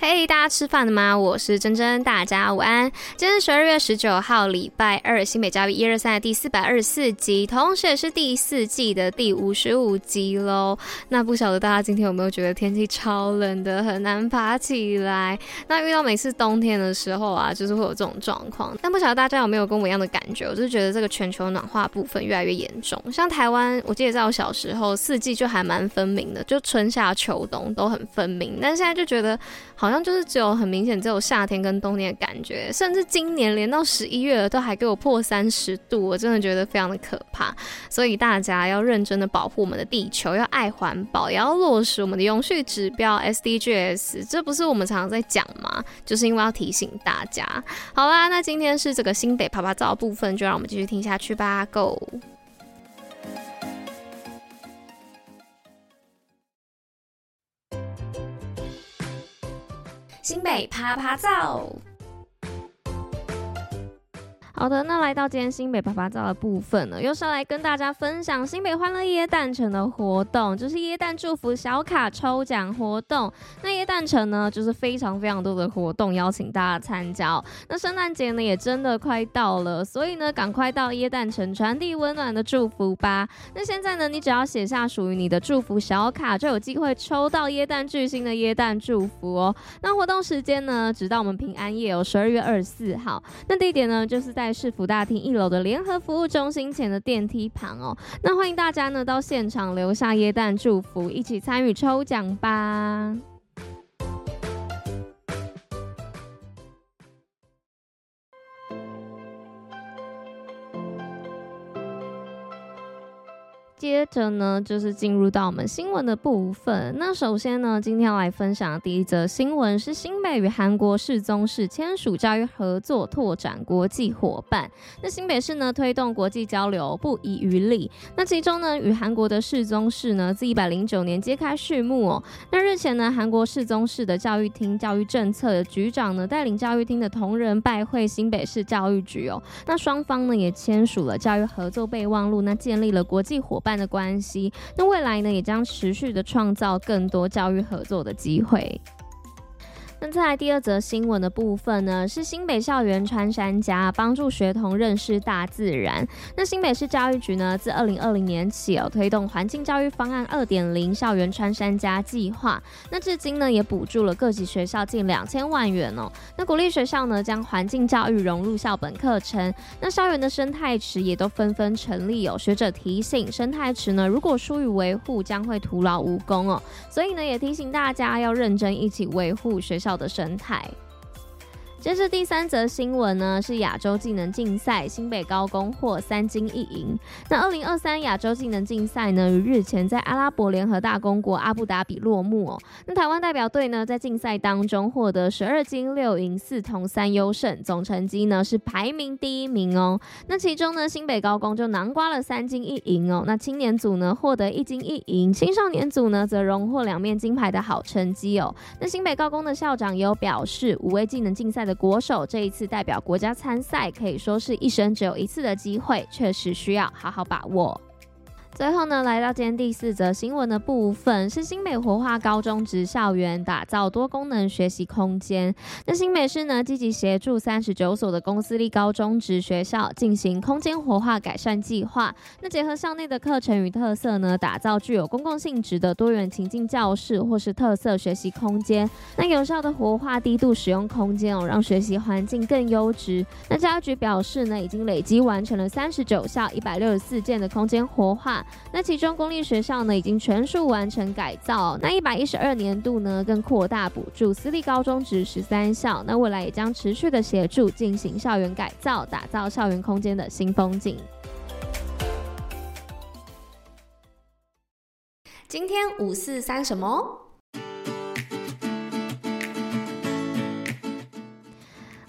嘿大家吃饭了吗？我是珍珍，大家午安。今天是十二月十九号，礼拜二，新北教育一二三的第四百二十四集，同时也是第四季的第五十五集喽。那不晓得大家今天有没有觉得天气超冷的，很难爬起来？那遇到每次冬天的时候啊，就是会有这种状况。但不晓得大家有没有跟我一样的感觉？我就是觉得这个全球暖化部分越来越严重。像台湾，我记得在我小时候，四季就还蛮分明的，就春夏秋冬都很分明。但现在就觉得好。好像就是只有很明显，只有夏天跟冬天的感觉，甚至今年连到十一月了都还给我破三十度，我真的觉得非常的可怕。所以大家要认真的保护我们的地球，要爱环保，也要落实我们的永续指标 SDGs。这不是我们常常在讲吗？就是因为要提醒大家。好啦，那今天是这个新北趴趴造的部分，就让我们继续听下去吧。Go。新北趴趴造。好的，那来到今天新北爸爸造的部分呢，又是来跟大家分享新北欢乐椰蛋城的活动，就是椰蛋祝福小卡抽奖活动。那椰蛋城呢，就是非常非常多的活动邀请大家参加。那圣诞节呢，也真的快到了，所以呢，赶快到椰蛋城传递温暖的祝福吧。那现在呢，你只要写下属于你的祝福小卡，就有机会抽到椰蛋巨星的椰蛋祝福哦。那活动时间呢，直到我们平安夜哦，十二月二十四号。那地点呢，就是在。市府大厅一楼的联合服务中心前的电梯旁哦，那欢迎大家呢到现场留下耶诞祝福，一起参与抽奖吧。接着呢，就是进入到我们新闻的部分。那首先呢，今天要来分享的第一则新闻是新北与韩国世宗市签署教育合作，拓展国际伙伴。那新北市呢，推动国际交流不遗余力。那其中呢，与韩国的世宗市呢，自一百零九年揭开序幕哦。那日前呢，韩国世宗市的教育厅教育政策的局长呢，带领教育厅的同仁拜会新北市教育局哦。那双方呢，也签署了教育合作备忘录，那建立了国际伙伴。的关系，那未来呢，也将持续的创造更多教育合作的机会。那再来第二则新闻的部分呢，是新北校园穿山甲帮助学童认识大自然。那新北市教育局呢，自二零二零年起哦，推动环境教育方案二点零校园穿山甲计划。那至今呢，也补助了各级学校近两千万元哦。那鼓励学校呢，将环境教育融入校本课程。那校园的生态池也都纷纷成立哦。学者提醒，生态池呢，如果疏于维护，将会徒劳无功哦。所以呢，也提醒大家要认真一起维护学校。的生态。接着第三则新闻呢，是亚洲技能竞赛，新北高工获三金一银。那二零二三亚洲技能竞赛呢，于日前在阿拉伯联合大公国阿布达比落幕哦。那台湾代表队呢，在竞赛当中获得十二金六银四铜三优胜，总成绩呢是排名第一名哦。那其中呢，新北高工就囊括了三金一银哦。那青年组呢获得一金一银，青少年组呢则荣获两面金牌的好成绩哦。那新北高工的校长也有表示，五位技能竞赛的国手这一次代表国家参赛，可以说是一生只有一次的机会，确实需要好好把握。最后呢，来到今天第四则新闻的部分，是新北活化高中职校园，打造多功能学习空间。那新北市呢，积极协助三十九所的公私立高中职学校进行空间活化改善计划。那结合校内的课程与特色呢，打造具有公共性质的多元情境教室或是特色学习空间。那有效的活化低度使用空间哦，让学习环境更优质。那教育局表示呢，已经累积完成了三十九校一百六十四件的空间活化。那其中公立学校呢，已经全数完成改造。那一百一十二年度呢，更扩大补助私立高中职十三校。那未来也将持续的协助进行校园改造，打造校园空间的新风景。今天五四三什么？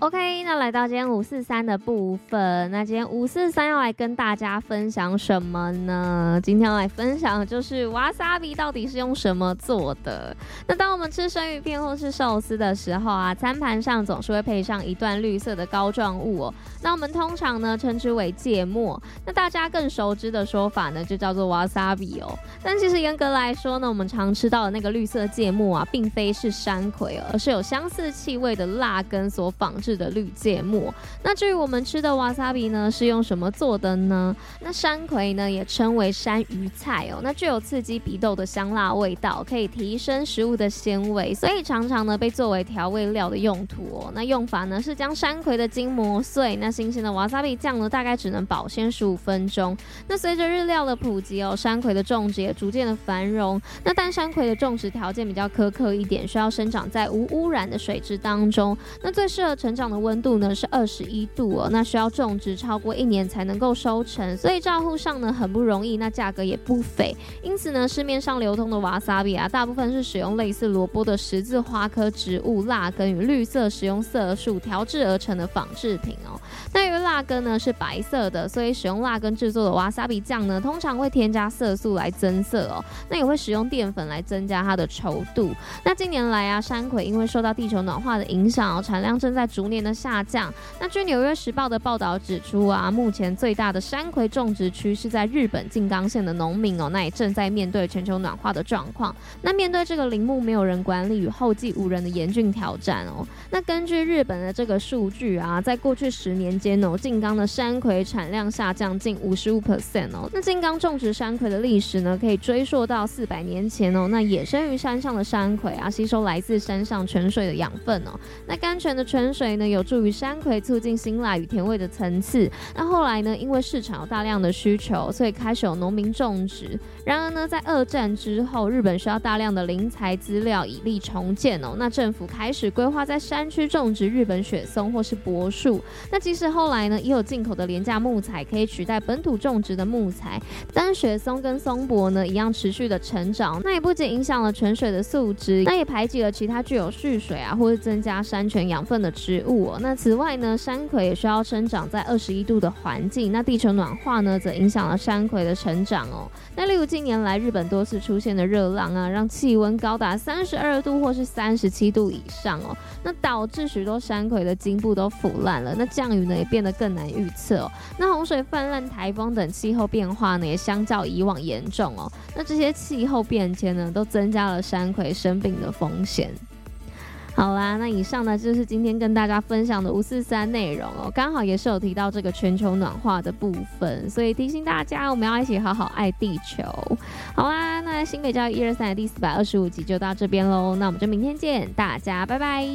OK，那来到今天五四三的部分，那今天五四三要来跟大家分享什么呢？今天要来分享的就是瓦萨比到底是用什么做的？那当我们吃生鱼片或是寿司的时候啊，餐盘上总是会配上一段绿色的膏状物哦。那我们通常呢称之为芥末，那大家更熟知的说法呢就叫做瓦萨比哦。但其实严格来说呢，我们常吃到的那个绿色芥末啊，并非是山葵，而是有相似气味的辣根所仿制的绿芥末。那至于我们吃的瓦萨比呢，是用什么做的呢？那山葵呢，也称为山芋菜哦。那具有刺激鼻窦的香辣味道，可以提升食物的鲜味，所以常常呢被作为调味料的用途哦。那用法呢是将山葵的筋磨碎。那新鲜的瓦萨比酱呢，大概只能保鲜十五分钟。那随着日料的普及哦，山葵的种植也逐渐的繁荣。那但山葵的种植条件比较苛刻一点，需要生长在无污染的水质当中。那最适合成长的温度呢是二十一度哦，那需要种植超过一年才能够收成，所以照护上呢很不容易，那价格也不菲。因此呢，市面上流通的瓦萨比啊，大部分是使用类似萝卜的十字花科植物辣根与绿色食用色素调制而成的仿制品哦。那由于辣根呢是白色的，所以使用辣根制作的瓦萨比酱呢，通常会添加色素来增色哦。那也会使用淀粉来增加它的稠度。那近年来啊，山葵因为受到地球暖化的影响哦，产量正在逐年的下降。那据《纽约时报》的报道指出啊，目前最大的山葵种植区是在日本静冈县的农民哦，那也正在面对全球暖化的状况。那面对这个林木没有人管理与后继无人的严峻挑战哦，那根据日本的这个数据啊，在过去十年间哦，静冈的山葵产量下降近五十五 percent 哦。那静冈种植山葵的历史呢，可以追溯到四百年前哦。那野生于山上的山葵啊，吸收来自山上泉水的养分哦。那甘泉的泉水呢，有助于山葵促进辛辣与甜味的层次。那后来呢，因为市场有大量的需求，所以开始有农民种植。然而呢，在二战之后，日本需要大量的林材资料以力重建哦。那政府开始规划在山区种植日本雪松或是柏树。那即使后来呢，也有进口的廉价木材可以取代本土种植的木材，但雪松跟松柏呢，一样持续的成长。那也不仅影响了泉水的素质，那也排挤了其他具有蓄水啊或是增加山泉养分的植哦。那此外呢，山葵也需要生长在二十一度的环境。那地球暖化呢，则影响了山葵的成长哦。那例如近年来日本多次出现的热浪啊，让气温高达三十二度或是三十七度以上哦，那导致许多山葵的茎部都腐烂了，那降雨呢也变得更难预测哦。那洪水泛滥、台风等气候变化呢，也相较以往严重哦。那这些气候变迁呢，都增加了山葵生病的风险。好啦，那以上呢就是今天跟大家分享的五四三内容哦，刚好也是有提到这个全球暖化的部分，所以提醒大家，我们要一起好好爱地球。好啦，那新北教育一二三的第四百二十五集就到这边喽，那我们就明天见，大家拜拜。